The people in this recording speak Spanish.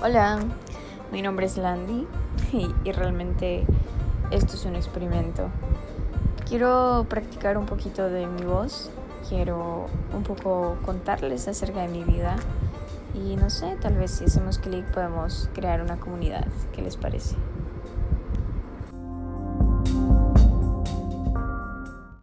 Hola, mi nombre es Landy y, y, realmente esto es un experimento. Quiero practicar un poquito de mi voz, quiero un poco contarles acerca de mi vida y no sé, tal vez si hacemos clic podemos crear una comunidad. ¿Qué les parece?